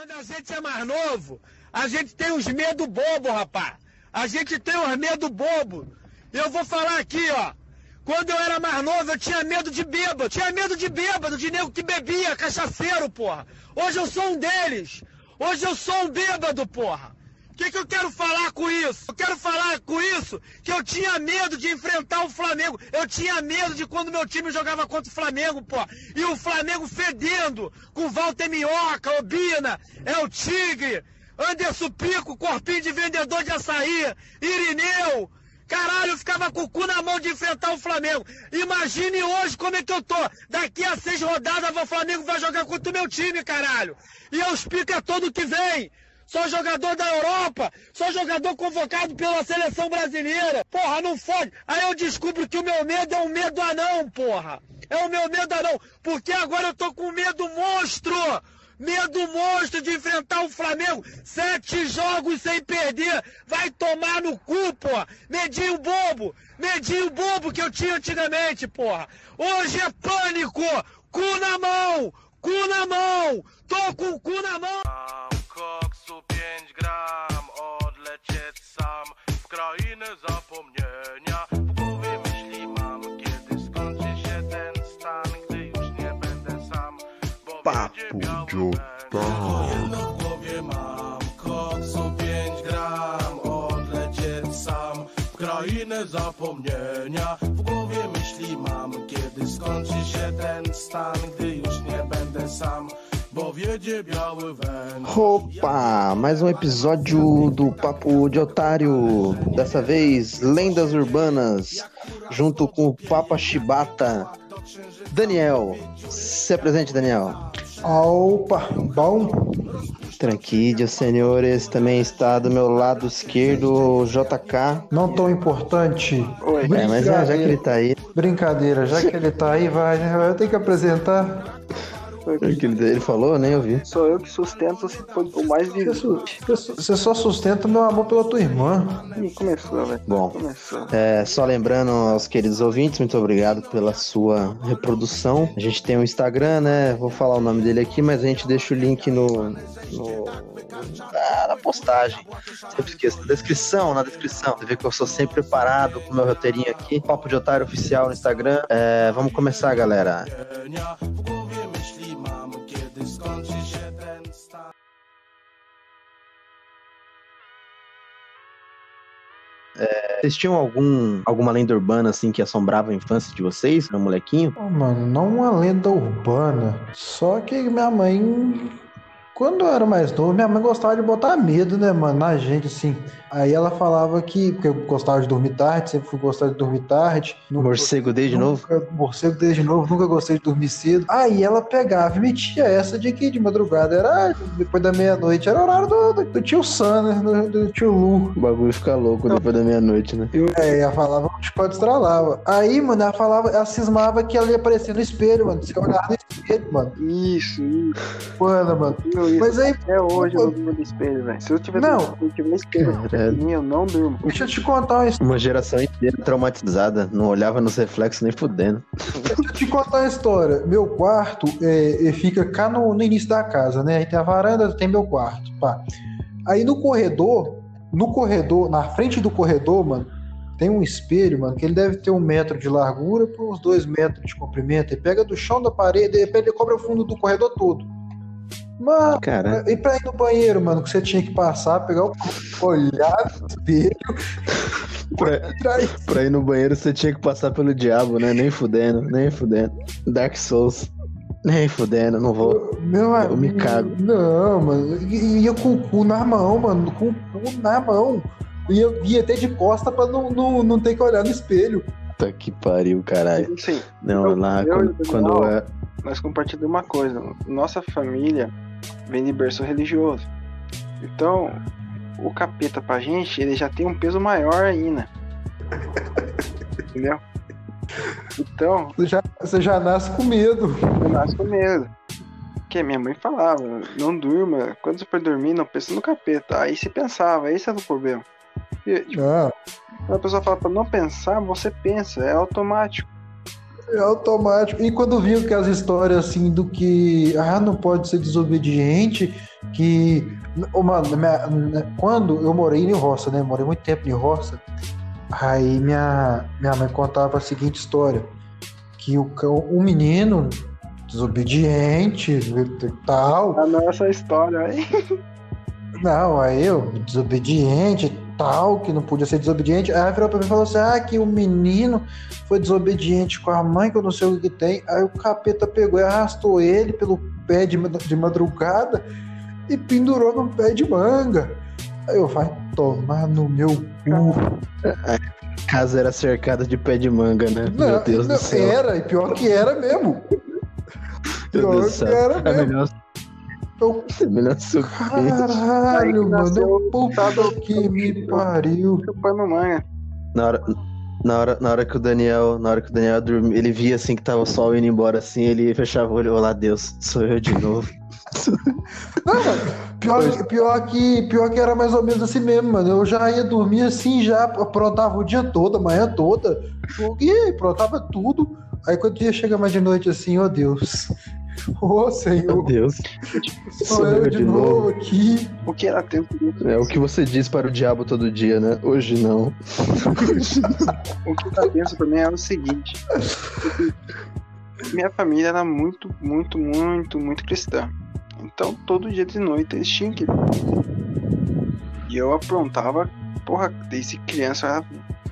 Quando a gente é mais novo, a gente tem uns medo bobo, rapaz. A gente tem uns medo bobo. Eu vou falar aqui, ó. Quando eu era mais novo, eu tinha medo de bêbado. Tinha medo de bêbado, de nego que bebia, cachaceiro, porra. Hoje eu sou um deles. Hoje eu sou um bêbado, porra. Que, que eu quero falar com isso? Eu quero falar com isso que eu tinha medo de enfrentar o Flamengo. Eu tinha medo de quando meu time jogava contra o Flamengo, pô. E o Flamengo fedendo com Walter Minhoca, Obina, é o Tigre, Anderson Pico, corpinho de vendedor de açaí, Irineu, Caralho, eu ficava com o cu na mão de enfrentar o Flamengo. Imagine hoje como é que eu tô. Daqui a seis rodadas o Flamengo vai jogar contra o meu time, caralho. E eu explico todo que vem. Sou jogador da Europa, sou jogador convocado pela seleção brasileira. Porra, não fode. Aí eu descubro que o meu medo é um medo anão, porra. É o meu medo anão. Porque agora eu tô com medo monstro. Medo monstro de enfrentar o Flamengo. Sete jogos sem perder. Vai tomar no cu, porra. Medinho bobo. Medinho bobo que eu tinha antigamente, porra. Hoje é pânico. Cu na mão. Cu na mão. Tô com o cu na mão. Koksu 5 gram Odlecieć sam w krainę zapomnienia. W głowie myśli mam, kiedy skończy się ten stan Gdy już nie będę sam, bo Papo będzie. Jedno w głowie mam, koksu 5 gram Odlecieć sam w krainę zapomnienia. W głowie myśli mam, kiedy skończy się ten stan Gdy już nie będę sam, Opa! Mais um episódio do Papo de Otário. Dessa vez, Lendas Urbanas, junto com o Papa Chibata. Daniel, se apresente, Daniel. Opa, bom? Tranquilo, senhores. Também está do meu lado esquerdo o JK. Não tão importante. Oi. É, mas já, já que ele tá aí, Brincadeira, já que ele tá aí, vai, né? Eu tenho que apresentar. Que ele ele falou, nem ouvi. Sou eu que sustento o mais vivo. você- só sustenta meu amor pela tua irmã. Ih, começou, velho. Bom, Começou. É, só lembrando aos queridos ouvintes, muito obrigado pela sua reprodução. A gente tem um Instagram, né? Vou falar o nome dele aqui, mas a gente deixa o link no, no- na, na postagem. Sempre esqueço, na descrição, na descrição. Você vê que eu sou sempre preparado com o meu roteirinho aqui. Papo de Otário Oficial no Instagram. É, vamos começar, galera. Vocês tinham algum, alguma lenda urbana assim que assombrava a infância de vocês, meu molequinho? Ô, mano, não uma lenda urbana. Só que minha mãe. Quando eu era mais novo, minha mãe gostava de botar medo, né, mano, na gente, assim. Aí ela falava que, porque eu gostava de dormir tarde, sempre fui gostar de dormir tarde. Nunca- Morcego desde novo? Morcego desde novo, nunca gostei de dormir cedo. Aí ela pegava e metia essa de que de madrugada era depois da meia-noite, era horário do, do, do tio Sam, né? Do, do tio Lu. O bagulho fica louco depois da meia-noite, né? É, ela falava, o chicote estralava. Aí, mano, ela falava, ela cismava que ela ia aparecer no espelho, mano. Você olhava no espelho, mano. Isso, isso. Mano, mano. Eu, isso. Mas aí, Até hoje eu não durmo no espelho, velho. Se eu tiver Não. se eu tiver espelho mim, eu não durmo. deixa eu te contar uma história. Uma geração inteira traumatizada, não olhava nos reflexos nem fudendo. Deixa eu te contar uma história. Meu quarto é, ele fica cá no, no início da casa, né? Aí tem a varanda, tem meu quarto, pá. Aí no corredor, no corredor, na frente do corredor, mano, tem um espelho, mano, que ele deve ter um metro de largura por uns dois metros de comprimento. Ele pega do chão da parede, de repente ele cobre o fundo do corredor todo. Mano, Cara, e pra ir no banheiro, mano, que você tinha que passar, pegar o olhar no espelho, pra, pra ir no banheiro você tinha que passar pelo diabo, né? Nem fudendo, nem fudendo. Dark Souls. Nem fudendo, não vou. Meu Eu me amigo, cago. Não, mano. I- Ia com o cu na mão, mano. Com o cu na mão. Ia, ia até de costa pra não, não, não ter que olhar no espelho. Puta que pariu, caralho. Sim, Não, Eu- lá eu quando, e quando eu nós compartilhamos uma coisa. Nossa família vem de berço religioso. Então, o capeta pra gente, ele já tem um peso maior ainda. Entendeu? Então, Você já, você já nasce com medo. eu nasço com medo. Que minha mãe falava, não durma, quando você for dormir, não pensa no capeta. Aí você pensava, esse era o problema. E, tipo, Ah, quando a pessoa fala pra não pensar, você pensa, é automático. É automático. E quando viu que as histórias assim do que ah, não pode ser desobediente, que. Mano, minha- né, quando eu morei em roça, né? Morei muito tempo em roça. Aí minha, minha mãe contava a seguinte história: que o, cão- um menino desobediente e tal. A nossa história, hein? Não, aí eu, desobediente tal, que não podia ser desobediente. Aí ela virou pra mim e falou assim: ah, que o menino foi desobediente com a mãe, que eu não sei o que tem. Aí o capeta pegou e arrastou ele pelo pé de, de madrugada e pendurou no pé de manga. Aí eu, vai tomar no meu cu. A casa era cercada de pé de manga, né? Meu Não, Deus não, do céu. Era, e pior que era mesmo. Meu Pior que era mesmo. melhor, Eu, é melhor ser o quê? Aí caralho, mano. nasceu Puta o- que me pariu. Chupando manga. Na hora, na, hora, na hora que o Daniel, na hora que o Daniel dormia, ele via assim que tava o sol indo embora assim, ele fechava o olho, olá Deus, sou eu de novo. Não, mano, pior, pior, que, pior que era mais ou menos assim mesmo, mano. Eu já ia dormir assim, já aprontava o dia todo, a manhã toda. E aprontava tudo. Aí quando ia chegar mais de noite assim, ó Deus. Ô Meu Senhor, Deus. sou eu de novo aqui. O que era tempo disso? É o que você diz para o diabo todo dia, né? Hoje não. O que tá tenso pra mim é o seguinte. Minha família era muito, muito, muito, muito cristã. Então todo dia de noite eles tinham que. E eu aprontava, porra, desde criança eu era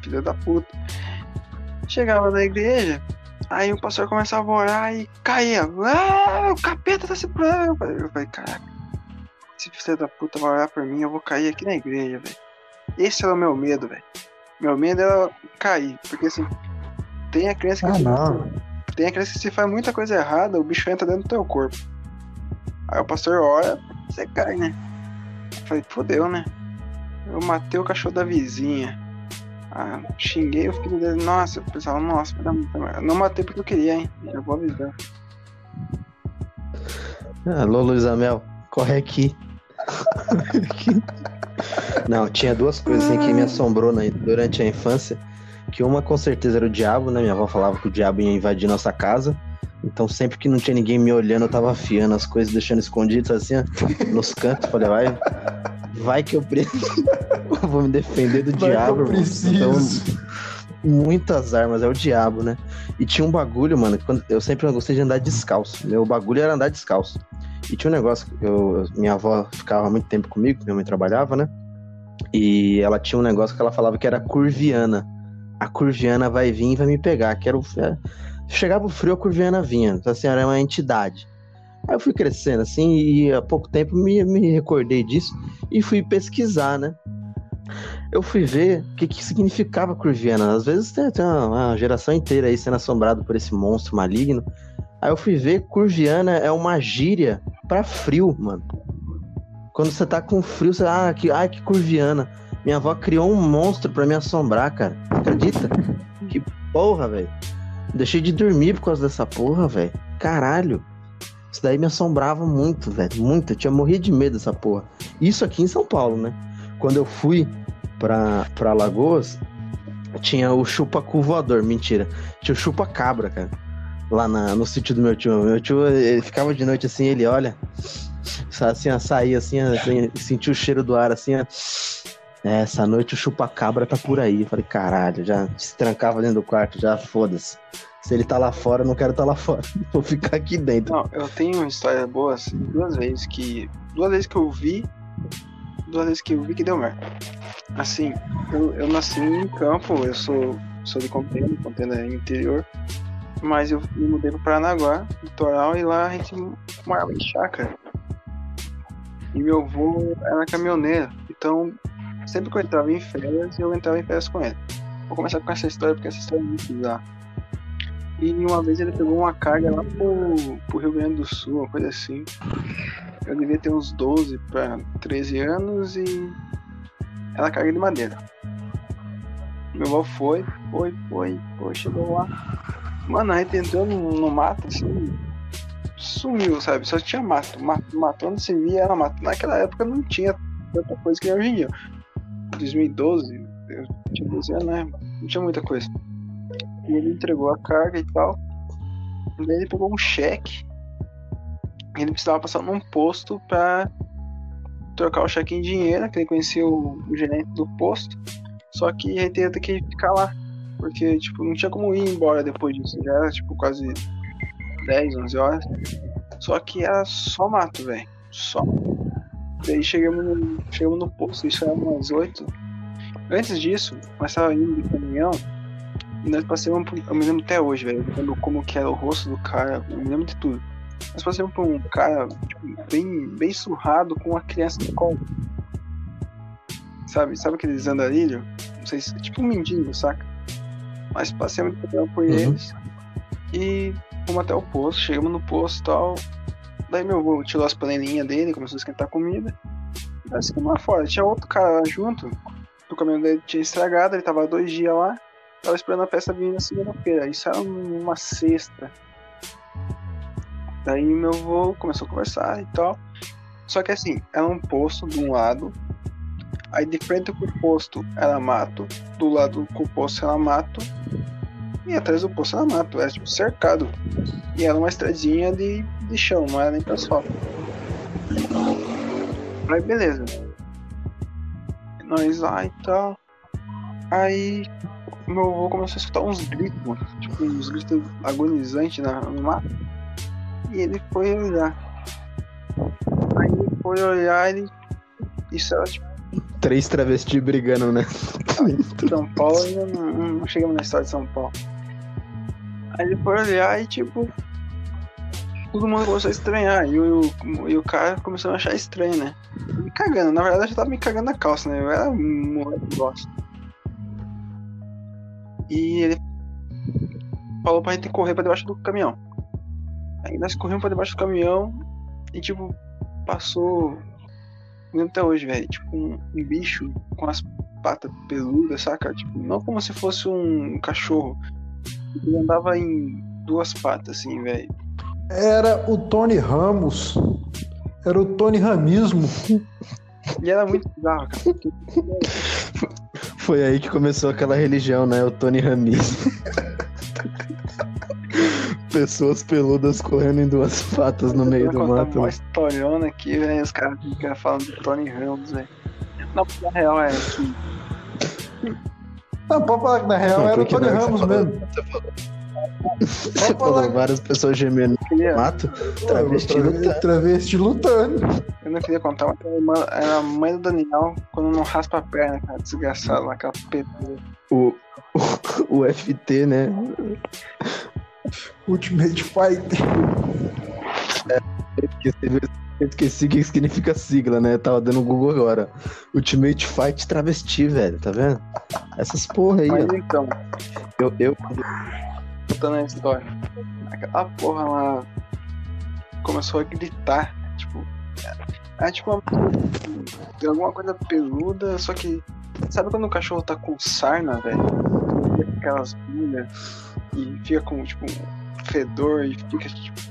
filha da puta. Chegava na igreja, aí o pastor começava a orar e caía. Ah, o capeta tá se. Eu falei, eu falei, caraca, esse filho da puta vai orar por mim, eu vou cair aqui na igreja, velho. Esse era o meu medo, velho. Meu medo era cair, porque assim, tem a crença que Ah, não. tem a crença que se faz muita coisa errada, o bicho entra dentro do teu corpo. Aí o pastor ora, você cai, né? Eu falei, fodeu, né? Eu matei o cachorro da vizinha. Ah, xinguei o filho dele. Nossa, eu pensava, nossa, não matei porque eu queria, hein? Já vou avisar. Alô, Luiz Amel, corre aqui. Não, tinha duas coisas assim que me assombrou né, durante a infância. Que uma com certeza era o diabo, né? Minha avó falava que o diabo ia invadir nossa casa. Então sempre que não tinha ninguém me olhando, eu tava afiando as coisas, deixando escondidas assim, ó, nos cantos. Falei, vai, vai que eu preciso. eu vou me defender do Vai que eu diabo. Então, preciso. muitas armas, é o diabo, né? E tinha um bagulho, mano, que quando, eu sempre gostei de andar descalço. Meu bagulho era andar descalço. E tinha um negócio, eu, eu- minha avó ficava muito tempo comigo, minha mãe trabalhava, né? E ela tinha um negócio que ela falava que era curviana. A curviana vai vir e vai me pegar, que era o. é, chegava o frio, a curviana vinha. Então, assim, era uma entidade. Aí eu fui crescendo, assim, e há pouco tempo me, me recordei disso e fui pesquisar, né? eu fui ver o que, que significava Curviana. Às vezes tem, tem uma, uma geração inteira aí sendo assombrado por esse monstro maligno. Aí eu fui ver Curviana é uma gíria pra frio, mano. Quando você tá com frio, você. Ah, que, ai, que Curviana. Minha avó criou um monstro pra me assombrar, cara. Acredita? que porra, velho. Deixei de dormir por causa dessa porra, velho. Caralho. Isso daí me assombrava muito, velho. Muito. Eu tinha morrido de medo dessa porra. Isso aqui em São Paulo, né? Quando eu fui pra, pra Lagoas, tinha o chupa-cu voador. Mentira. Tinha o chupa-cabra, cara. Lá na- no sítio do meu tio. Meu tio, ele ficava de noite assim, ele olha. Assim, ó, saía assim, assim, sentia o cheiro do ar assim. É, essa noite o chupa-cabra tá por aí. Eu falei, caralho, já se trancava dentro do quarto, já foda-se. Se ele tá lá fora, eu não quero tá lá fora. Vou ficar aqui dentro. Não, eu tenho uma história boa, assim, duas vezes que. Duas vezes que eu vi. Duas vezes que eu vi que deu merda. Assim, eu, eu nasci em campo, eu sou, sou de Contenda, Contenda é interior. Mas eu me mudei pro Paranaguá, litoral, e lá a gente morava em chácara. E meu avô era caminhoneiro, então sempre que eu entrava em férias, eu entrava em férias com ele. Vou começar com essa história porque essa história é muito bizarra. E uma vez ele pegou uma carga lá pro, pro Rio Grande do Sul, uma coisa assim. Eu devia ter uns 12 para 13 anos e era carga de madeira. Meu avô foi, foi, foi, foi, chegou lá. Mano, a gente entrou no, no mato assim, sumiu, sabe? Só tinha mato. mato. Mato onde se via era mato. Naquela época não tinha tanta coisa que hoje em dia. 2012, eu tinha 12 anos, né? Não tinha muita coisa. E ele entregou a carga e tal. Daí ele pegou um cheque. Ele precisava passar num posto pra trocar o cheque em dinheiro, que ele conhecia o, o gerente do posto. Só que ele ia ter que ficar lá. Porque, tipo, não tinha como ir embora depois disso. Já era, tipo, quase 10, 11 horas. Só que era só mato, velho. Só. Daí chegamos no, chegamos no posto, isso era umas 8. Antes disso, nós tava indo de caminhão. E nós passamos por. Eu me lembro até hoje, velho. Eu lembro como que era o rosto do cara. Eu me lembro de tudo. Nós passamos por um cara tipo, bem, bem surrado com uma criança no colo. Sabe? Sabe aqueles andarilhos? Não sei se. Tipo um mendigo, saca? Mas passamos caminhão por Uhum. eles. E fomos até o posto. Chegamos no posto e tal. Daí meu avô tirou as panelinhas dele, começou a esquentar a comida. Daí ficamos lá fora. Tinha outro cara lá junto. O caminhão dele tinha estragado, ele tava dois dias lá. Tava esperando a peça vir na segunda-feira. Isso era uma sexta. Daí meu avô começou a conversar e tal. Só que assim, era um posto de um lado. Aí de frente pro posto era mato. Do lado com o posto era mato. E atrás do posto era mato. Era tipo cercado. E era uma estradinha de, de chão, não era nem pra asfalto. Aí beleza. Nós lá e tal. Aí meu avô começou a escutar uns gritos, mano. Tipo, uns gritos agonizantes na, no mato. E ele foi olhar. Aí ele foi olhar ele. Isso era tipo Três travestis brigando, né? São Paulo, ainda não, não chegamos na história de São Paulo. Aí ele foi olhar e tipo. Todo mundo começou a estranhar. E o, e o cara começou a achar estranho, né? Me cagando. Na verdade eu já tava me cagando na calça, né? Eu era um moleque bosta. E ele falou pra gente correr pra debaixo do caminhão. Aí nós corremos pra debaixo do caminhão e tipo, passou. Lembro até hoje, velho. Tipo, um, um bicho com as patas peludas, saca? Tipo, não como se fosse um cachorro. Ele andava em duas patas, assim, velho. Era o Tony Ramos. Era o Tony Ramismo. E era muito bizarro, cara. Foi aí que começou aquela religião, né? O Tony Ramis. Pessoas peludas correndo em duas patas no meio do vou contar mato. uma historiona aqui, velho. Os caras ficam falando de Tony Ramos, velho. Não, porque a real é que Não, pode falar que na real Não, era o Tony na Ramos mesmo. Você falou, você falou várias pessoas gemendo no mato. Travesti Tra- lutando. Travesti lutando. Eu não queria contar, mas era a mãe do Daniel quando não raspa a perna, cara. Desgraçado lá, aquela pedra. O, o, o FT, né? Ultimate Fighter. Esqueci, eu esqueci o que significa sigla, né? Eu tava dando Google agora. Ultimate Fight Travesti, velho, tá vendo? Essas porra aí, Mas ó. então, Eu, eu, contando a história. Aquela porra lá começou a gritar, tipo. É tipo uma alguma coisa peluda, só que. Sabe quando o cachorro tá com sarna, velho? Aquelas bolhas e fica com tipo um fedor e fica tipo.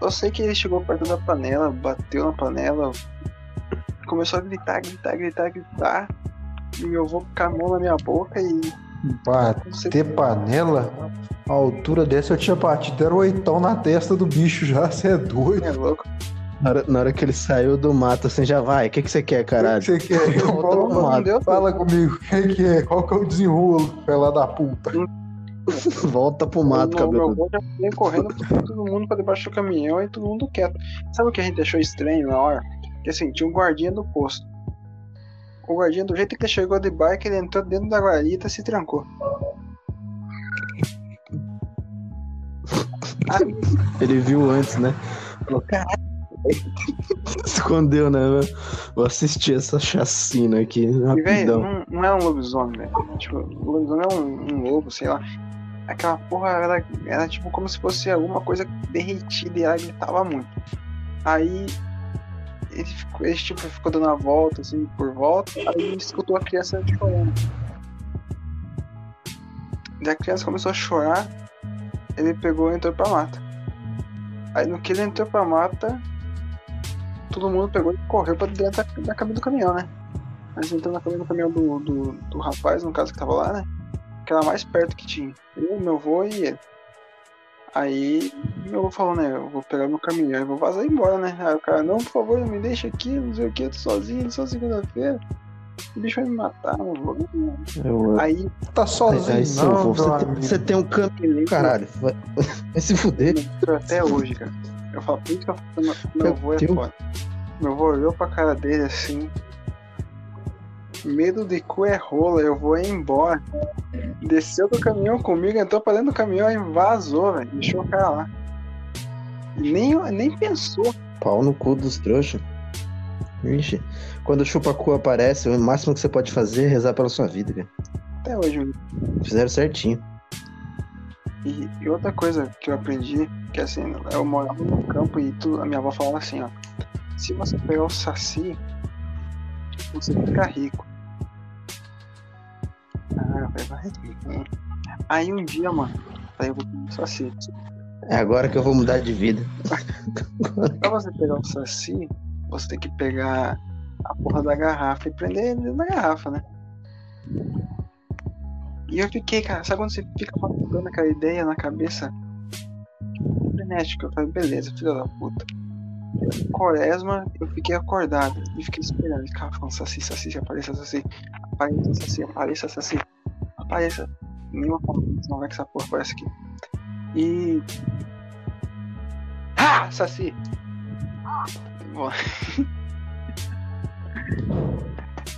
Eu sei que ele chegou perto da panela, bateu na panela, começou a gritar, gritar, gritar, gritar. E meu avô com a mão na minha boca e. Bater panela? A altura dessa eu tinha batido, era oitão na testa do bicho já, você é doido. É louco. na, hora, na hora que ele saiu do mato, assim, já vai. O que, que você quer, O que caralho? você quer? Volta Qual- pro mato. deu, Fala comigo, o que, que é? Qual que é o desenrolo, fela da puta? Volta pro mato, o meu cabelo. avô já veio correndo todo mundo pra debaixo do caminhão e todo mundo quieto. Sabe o que a gente achou estranho na hora? Que assim, tinha um guardinha do posto. O guardinha, do jeito que ele chegou de bike, ele entrou dentro da guarita e se trancou. Ele viu antes, né? Falou, caralho. Escondeu, né? Vou assistir essa chacina aqui, e, rapidão. não, não é um lobisomem, velho. Tipo, o lobisomem é um, um lobo, sei lá. Aquela porra era, era tipo como se fosse alguma coisa derretida e ela gritava muito. Aí ele, ficou, ele tipo, ficou dando a volta, assim, por volta, aí escutou a criança chorando. Daí a criança começou a chorar, ele pegou e entrou pra mata. Aí no que ele entrou pra mata, todo mundo pegou e correu pra dentro da, da cabine do caminhão, né? Mas entrou na cabine do caminhão do, do, do rapaz, no caso que tava lá, né? Que era mais perto que tinha. Eu, meu avô e ele. Aí meu avô falou, né? Eu vou pegar meu caminhão e vou vazar embora, né? Aí o cara, não, por favor, não me deixa aqui, não sei o que, eu tô sozinho, só segunda-feira. O bicho vai me matar, não vou. Eu, Aí Tá sozinho, aí, não, Silvio, meu você, tem, você tem um caminho, caralho. Vai, vai se fuder. até hoje, cara. Eu falo, por isso que eu falo, meu, avô é foda. Meu avô olhou pra cara dele assim. Medo de cu é rola, eu vou embora. Desceu do caminhão comigo, entrou pra dentro do caminhão e vazou, velho. Deixou o cara lá. Nem, nem pensou. Pau no cu dos trouxas. Vixe. Quando o chupa-cu aparece, o máximo que você pode fazer é rezar pela sua vida, cara. Até hoje, mano. Fizeram certinho. E, e outra coisa que eu aprendi, que assim, eu morava no campo e tudo, a minha avó falava assim, ó. Se você pegar o saci, você fica rico. Falei, vai. Aí um dia, mano, aí eu vou comer saci. É agora que eu vou mudar de vida. Pra você pegar o saci, você tem que pegar a porra da garrafa e prender ele da garrafa, né? E eu fiquei, cara, sabe quando você fica matutando aquela ideia na cabeça? Frenético. Eu falei, beleza, filho da puta. Quaresma, eu fiquei acordado e fiquei esperando. Ficava falando, saci, saci, apareça, saci. Apareça, saci, apareça, saci. Apareça. Nenhuma forma, não vai que essa porra aparece aqui. E. Ah, saci! Bom.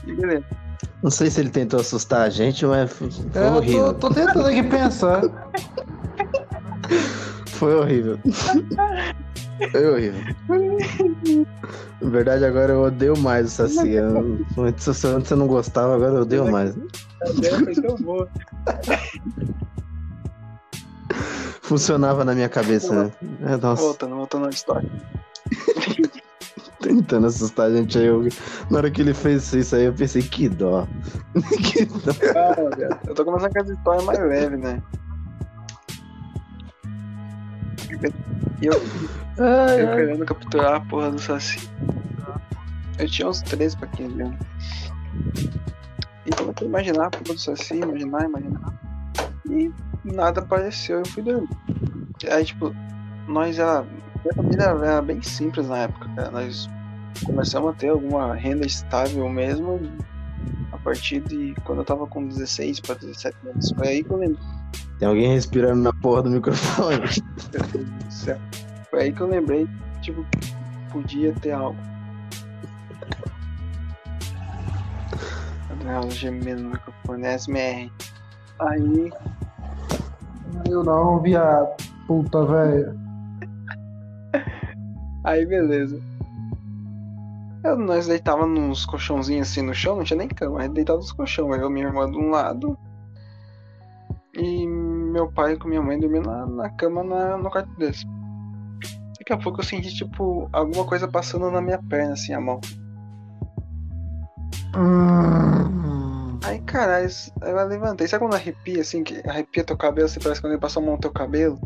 e beleza. Não sei se ele tentou assustar a gente, mas foi foi É, eu horrível. tô, tô tentando aqui pensar. Foi horrível. Foi horrível. Na verdade, agora eu odeio mais o Saci. Eu- Antes você antes eu não gostava, agora eu odeio mais. A ideia foi tão boa. Funcionava na minha cabeça, né? É, nossa, Voltando, voltando na história. tentando assustar a gente aí. Eu, na hora que ele fez isso aí, eu pensei, que dó. que dó. Cara, eu tô começando com as histórias mais leves, né? E eu, Ai, eu ai. querendo capturar a porra do Saci. Eu tinha uns 13 pra 15 anos. E comecei a imaginar a porra do Saci, imaginar, imaginar. E nada apareceu, eu fui dormir. Aí, tipo, nós era. Minha família era bem simples na época, cara. Nós começamos a ter alguma renda estável mesmo a partir de quando eu tava com 16 pra 17 anos. Foi aí que eu lembrei. Tem alguém respirando na porra do microfone. Meu Deus do céu. Foi aí que eu lembrei, tipo, podia ter algo. Adriano gemendo no microfone, SMR. Aí, Eu não, viado. Puta, velho. aí beleza. Eu, nós deitava nos colchãozinhos assim no chão, não tinha nem cama, a gente deitava nos colchão, eu e minha irmã de um lado. E meu pai com minha mãe dormindo na, na cama na, no quarto deles. Daqui a pouco eu senti, tipo, alguma coisa passando na minha perna, assim, a mão. Hum. Aí, aí eu levantei. Sabe quando arrepia, assim, que arrepia teu cabelo, você parece quando ele passou a mão no teu cabelo?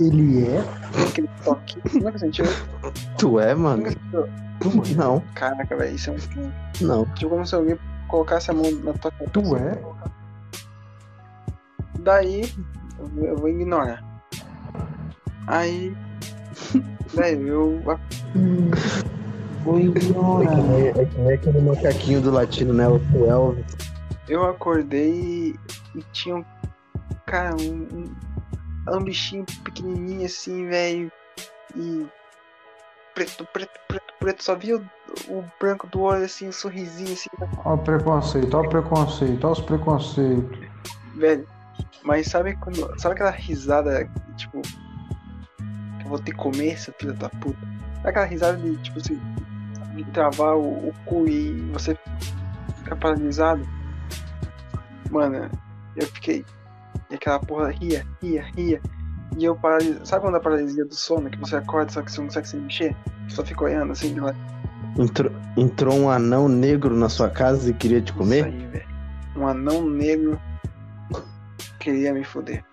Ele é? Aquele toque. Nunca sentiu? Tu é, mano? Sentiu? Não, Caraca, velho, isso é um... não. Tipo como se alguém colocasse a mão na tua cabeça. Tu é? Daí, eu vou ignorar. Aí, velho, eu... Vou ignorar. É que nem aquele macaquinho do latino, né? O Elvis. Eu acordei e tinha um... Cara, um... um, um bichinho pequenininho assim, velho. E... Preto, preto, preto, preto. Só via o, o branco do olho, assim, um sorrisinho, assim, Ó o preconceito, ó o preconceito, ó os preconceitos. Velho, mas sabe quando. Sabe aquela risada, tipo. Eu vou ter que comer, seu filho da puta? Aquela risada de, tipo assim. De travar o, o cu e você ficar paralisado? Mano, eu fiquei. E aquela porra ria, ria, ria. E eu paralisei. Sabe quando a paralisia do sono, que você acorda só que você não consegue se mexer? Só fica olhando assim, lá. Entrou, entrou um anão negro na sua casa e queria te Isso comer? aí, velho. Um anão negro queria me foder.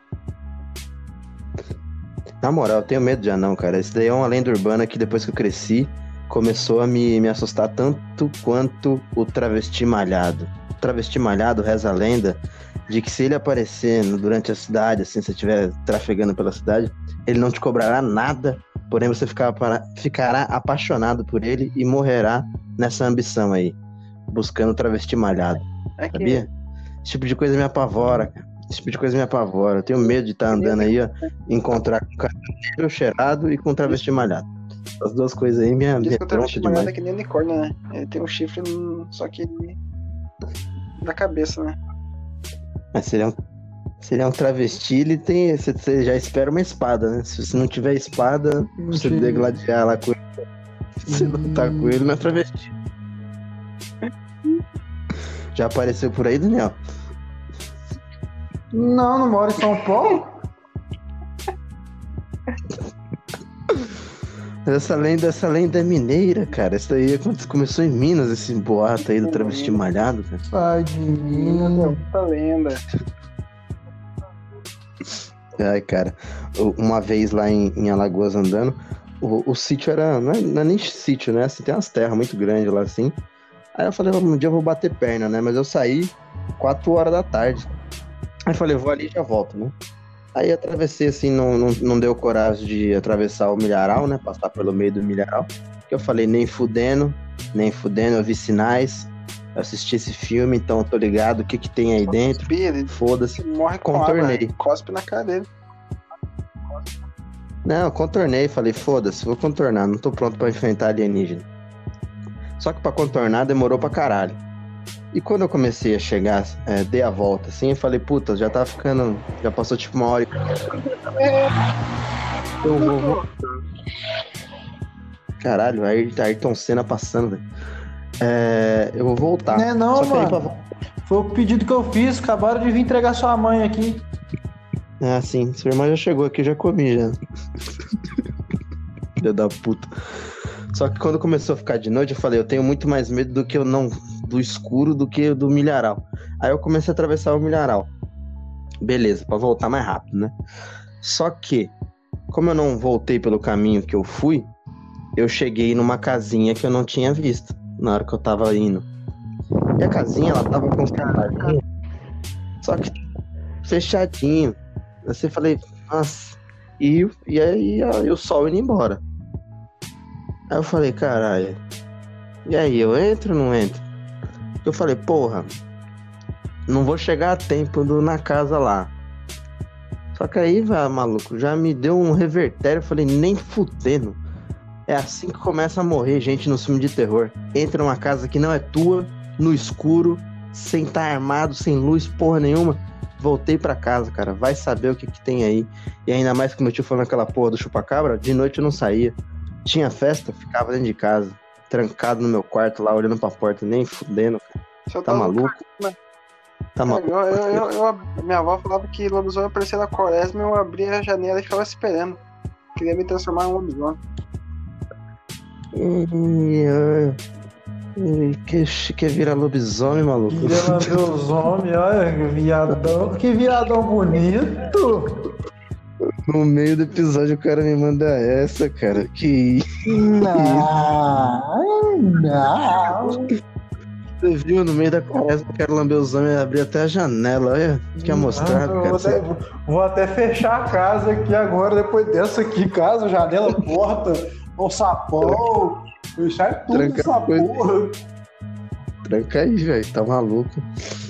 Na moral, eu tenho medo de anão, cara. Isso daí é uma lenda urbana que depois que eu cresci, começou a me, me assustar tanto quanto o travesti malhado. O travesti malhado, reza a lenda, de que se ele aparecer durante a cidade, assim, se você estiver trafegando pela cidade, ele não te cobrará nada, porém você ficará, para- ficará apaixonado por ele e morrerá nessa ambição aí, buscando travesti malhado, sabia? Esse tipo de coisa me apavora, cara. Esse tipo de coisa me apavora. Eu tenho medo de estar andando aí, ó, encontrar com um cara negro cheirado e com travesti malhado. As duas coisas aí me diz que o travesti malhado é que nem unicórnio, né? Ele tem um chifre, só que da cabeça, né? Mas se ele é um, se ele é um travesti, ele tem. Você, você já espera uma espada, né? Se você não tiver espada, você Sim. degladiar lá com ele. Se não tá com ele, não é travesti. Já apareceu por aí, Daniel? Não, não moro em São Paulo. Essa lenda, essa lenda é mineira, cara. Isso aí é quando começou em Minas, esse boato aí do travesti malhado, cara. Sai de mim. Tá lenda. Ai, cara. Uma vez lá em, em Alagoas andando, o, o sítio era. Não é, não é nem sítio, né? Assim, tem umas terras muito grandes lá assim. Aí eu falei, um dia eu vou bater perna, né? Mas eu saí 4 horas da tarde. Eu falei, vou ali e já volto, né? Aí atravessei assim, não, não, não deu coragem de atravessar o milharal, né? Passar pelo meio do milharal. Que eu falei, nem fudendo, nem fudendo, eu vi sinais. Eu assisti esse filme, então eu tô ligado o que que tem aí dentro. Foda-se. morre com Contornei. água. Cospe na cara dele. Não, eu contornei, falei, foda-se, vou contornar, não tô pronto pra enfrentar alienígena. Só que pra contornar demorou pra caralho. E quando eu comecei a chegar, é, dei a volta assim, eu falei, puta, já tá ficando. Já passou tipo uma hora e. Eu vou. vou- Caralho, Ayrton Ayrton Senna passando, velho. É, eu vou voltar. Não é não, Só mano. pra Foi o pedido que eu fiz, acabaram de vir entregar sua mãe aqui. Ah, sim, sua irmã já chegou aqui, eu já comi já. Filha da puta. Só que quando começou a ficar de noite, eu falei, eu tenho muito mais medo do que eu não. Do escuro do que do milharal. Aí eu comecei a atravessar o milharal. Beleza, pra voltar mais rápido, né? Só que, como eu não voltei pelo caminho que eu fui, eu cheguei numa casinha que eu não tinha visto na hora que eu tava indo. E a casinha, ela tava com os caralhinhos. Só que fechadinho. Assim, eu falei, nossa. E, e aí aí o sol indo embora. Aí eu falei, caralho. E aí, eu entro ou não entro? Eu falei, porra, não vou chegar a tempo do, na casa lá. Só que aí, vai, maluco, já me deu um revertério. Eu falei, nem fudendo. É assim que começa a morrer gente no filme de terror. Entra numa casa que não é tua, no escuro, sem estar armado, sem luz, porra nenhuma. Voltei pra casa, cara. Vai saber o que, que tem aí. E ainda mais que meu tio foi naquela porra do chupacabra, de noite eu não saía. Tinha festa, ficava dentro de casa. Trancado no meu quarto lá, olhando pra porta, nem fudendo, cara. Eu Tá tava- maluco? Tá É, maluco? eu, eu, eu, eu- minha avó falava que lobisomem aparecia na quaresma, eu abria a janela e ficava esperando. Queria me transformar em um lobisomem. Ih, ai. Ih, Que, que vira lobisomem, maluco. Os homens, olha, viadão. Que viadão bonito. No meio do episódio o cara me manda essa, cara. Que Não, não. você viu no meio da quaresma, eu quero lamber os homens e abrir até a janela. Olha, que amostrado, Eu cara. vou, até, vou até fechar a casa aqui agora, depois dessa aqui, casa, janela, porta, o sapão, fechar tudo Tranca essa coisa. porra. Tranca aí, velho. Tá maluco.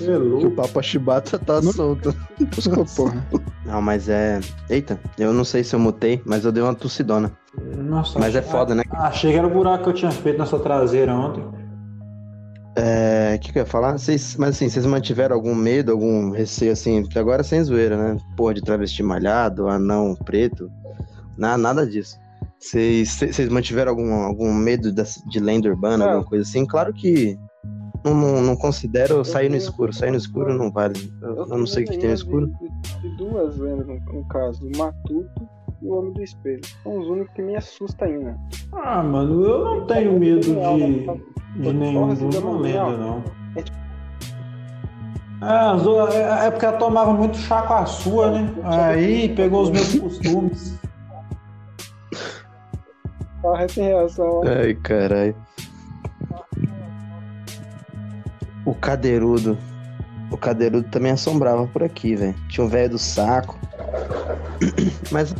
É Que o louco. Papa Chibata tá solto. Buscou, porra. Não, mas é. Eita, eu não sei se eu mutei, mas eu dei uma tossidona. Nossa, Mas é foda, né? Achei que era o buraco que eu tinha feito nessa traseira ontem. É. O que, que eu ia falar? Vocês, mas assim, vocês mantiveram algum medo, algum receio assim? Porque agora sem zoeira, né? Porra de travesti malhado, anão preto. Na, nada disso. Vocês vocês mantiveram algum, algum medo de lenda urbana, Não. alguma coisa assim? Claro que. Não, não, não considero sair no escuro. Sair no escuro não vale. Eu, eu não sei o que tem no escuro. De, de duas lendas, no, no caso, do Matuto e o Homem do Espelho. São os únicos que me assustam ainda. Ah, mano, eu não tenho medo de, de nenhuma lenda, não. não. É, as duas- é é porque ela tomava muito chá com a sua, né? Aí pegou os meus costumes. Ah, tem reação. ó. Ai, caralho. O cadeirudo. O cadeirudo também assombrava por aqui, velho. Tinha um velho do saco. Mas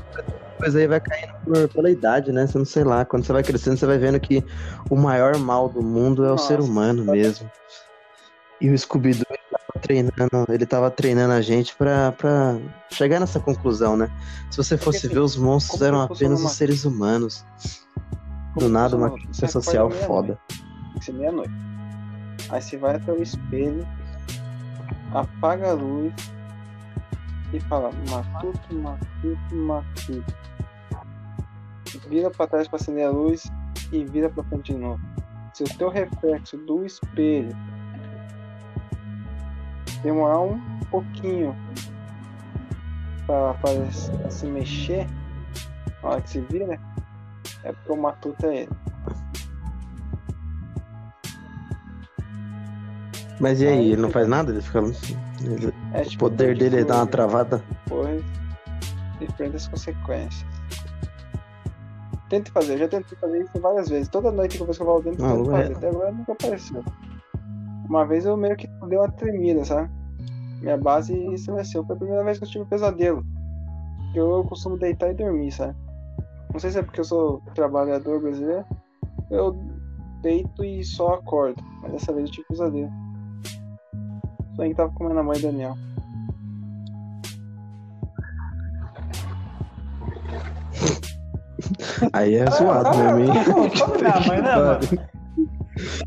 coisa aí vai caindo por, pela idade, né? Você não sei lá. Quando você vai crescendo, você vai vendo que o maior mal do mundo é o Nossa. ser humano mesmo. E o Scooby-Doo ele tava treinando, ele tava treinando a gente pra, pra chegar nessa conclusão, né? Se você fosse assim, ver, os monstros eram apenas os seres humanos. Como Do nada, uma crítica Você social foda. Meia-noite. Aí você vai até o espelho, apaga a luz e fala matuto, matuto, matuto. Vira pra trás pra acender a luz e vira pra frente de novo. Se o teu reflexo do espelho demorar um pouquinho pra se mexer, na hora que se vira, é porque o matuto é ele. Mas e aí, Aí ele não fica- faz nada? Ele fica. ele- É o tipo poder dele é dar uma travada depois e prende as consequências. Tente fazer, eu já tentei fazer isso várias vezes. Toda noite que eu vou escovar o dente, eu tento é- fazer. Até agora nunca apareceu. Uma vez eu meio que dei uma tremida, sabe? Minha base estremeceu. Foi a primeira vez que eu tive um pesadelo. Eu costumo deitar e dormir, sabe? Não sei se é porque eu sou trabalhador brasileiro. Eu deito e só acordo. Mas dessa vez eu tive pesadelo. Sonhei que tava comendo a mãe do Daniel. Aí é zoado cara, mesmo, hein? cara, gostou da minha mãe, né?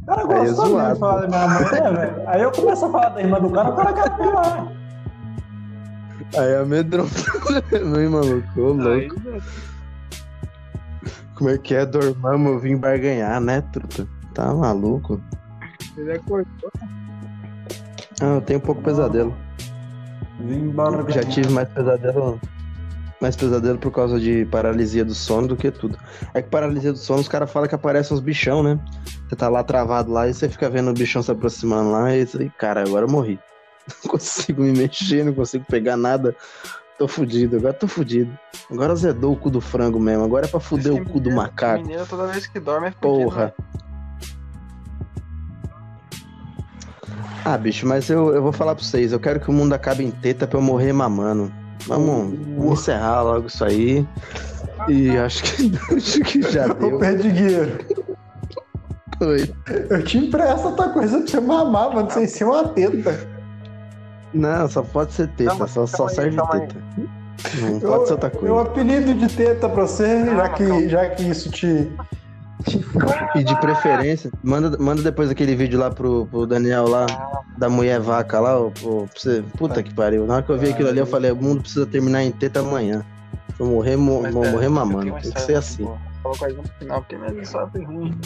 O cara é zoado, de falar da minha mãe, né, velho? Aí eu começo a falar da irmã do cara, o cara quer pular. Aí é amedronta mesmo, hein, maluco? Ô, louco. Como é que é? Dormamos, eu vim barganhar, né, truta? Tá maluco? Ele acordou. Ah, eu tenho um pouco pesadelo. Vim embora. Já tive mais pesadelo. Mais pesadelo por causa de paralisia do sono do que tudo. É que paralisia do sono, os caras falam que aparecem uns bichão, né? Você tá lá travado lá e você fica vendo o bichão se aproximando lá e você, cara, agora eu morri. Não consigo me mexer, não consigo pegar nada. Tô fudido, agora tô fudido. Agora azedou o cu do frango mesmo. Agora é pra fuder o cu do macaco. Mineiro toda vez que dorme é fudido, Porra. né? Ah, bicho, mas eu, eu vou falar pra vocês. Eu quero que o mundo acabe em teta pra eu morrer mamando. Vamos encerrar logo isso aí. E acho que, acho que já Ô, deu. perdigueiro, Oi. eu te empresto outra coisa pra você mamar, mano, sem ser uma teta. Não, só pode ser teta, Calma, só, só aí, serve aí. teta. Não pode ser outra Eu coisa. apelido de teta pra você, já, que, já que isso te. E de preferência, manda, manda depois aquele vídeo lá pro, pro Daniel lá, da mulher vaca lá, ô, pra você. Puta que pariu. Na hora que eu vi aquilo ali, eu falei, o mundo precisa terminar em teta amanhã. Vou morrer, mo- Mas, vou é, morrer mamando. Tem que ser assim. boa. Vou colocar isso no final, porque minha história foi ruim.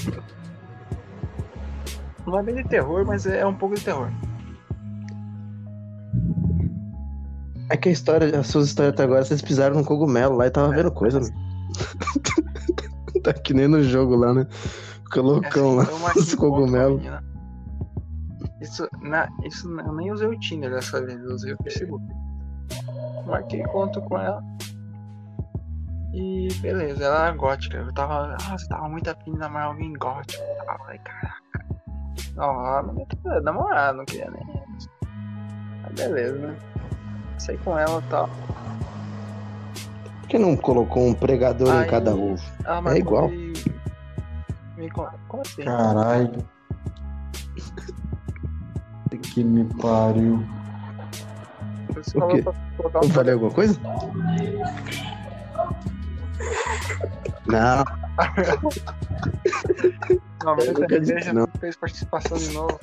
Não é bem de terror, mas é um pouco de terror. É que a história, as suas histórias até agora, vocês pisaram num cogumelo lá e tava vendo coisa, né? tá que nem no jogo lá, né? Fica loucão lá, os cogumelos. Isso, na, isso eu nem usei o Tinder dessa vez, eu usei o Facebook. Marquei encontro com ela. E beleza, ela era gótica. Eu tava. Nossa, eu tava muito afim de namorar alguém gótico. Eu falei, caraca. Não, ela não queria namorar, não queria nem. Mas beleza, né? Saí com ela e tal. Por que não colocou um pregador Aí- em cada ovo? Ela marcou igual. Me... con- Como assim? Caralho. Que me pariu. O quê? Eu um falei alguma coisa? Não, Não, mas a igreja não. fez participação de novo.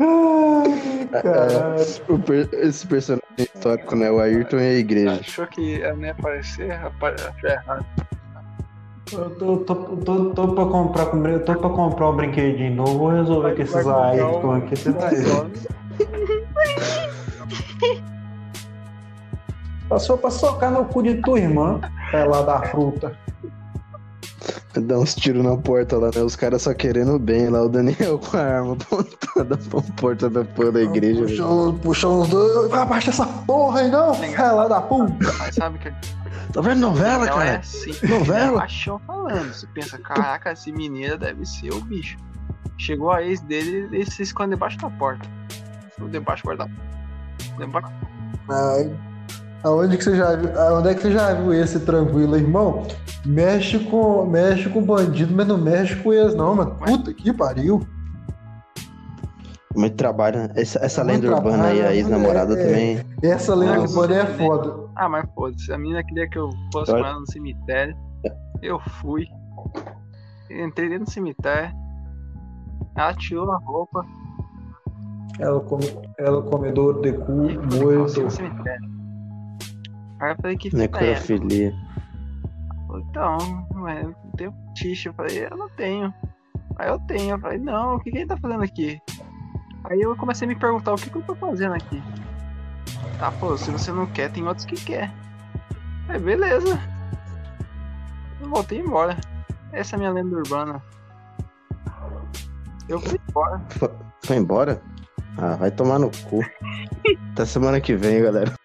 Ai, per- esse personagem histórico, né? O Ayrton e a igreja. Achou que ela ia aparecer? Apa- Achou errado. Eu tô, tô, tô, tô pra comprar, tô pra comprar um brinquedinho novo, vou resolver com esses Ayrton um- aqui, você tá aí. Passou pra socar no cu de tua irmã, lá da fruta. Dá uns tiros na porta lá, né? Os caras só querendo bem lá. O Daniel com a arma apontada pra porta da porra da igreja. Puxou, puxou os dois, vai abaixo dessa porra aí não, é lá da puta. Mas sabe que Tá vendo novela, não é cara? assim. Novela? É paixão falando. Você pensa, caraca, esse menino deve ser o bicho. Chegou a ex dele, ele se esconde debaixo da porta. Debaixo do guarda-porta. Debaixo. Ai, aonde que você já viu, aonde é que você já viu esse tranquilo, irmão? Mexe com, mexe com bandido, mas não mexe com eles não, mano. Puta que pariu. Muito trabalho, né? Essa, essa É lenda urbana aí, a ex-namorada é, é. também. Essa lenda Nossa, urbana é foda. Ah, mas foda-se. A menina queria que eu fosse Olha. com ela no cemitério. Eu fui. Entrei dentro do cemitério. Ela tirou a roupa Ela, come, ela comedor de cu, morto. Aí eu falei que? Necrofilia. Falei, Então, ué, eu tenho fetiche. Eu falei, eu não tenho. Aí eu tenho. Eu falei, não, o que, que ele tá fazendo aqui? Aí eu comecei a me perguntar o que, que eu tô fazendo aqui. Tá, pô, se você não quer, tem outros que quer. Aí beleza. Eu voltei embora. Essa é a minha lenda urbana. Eu fui embora. Foi embora? Ah, vai tomar no cu. Até semana que vem, galera.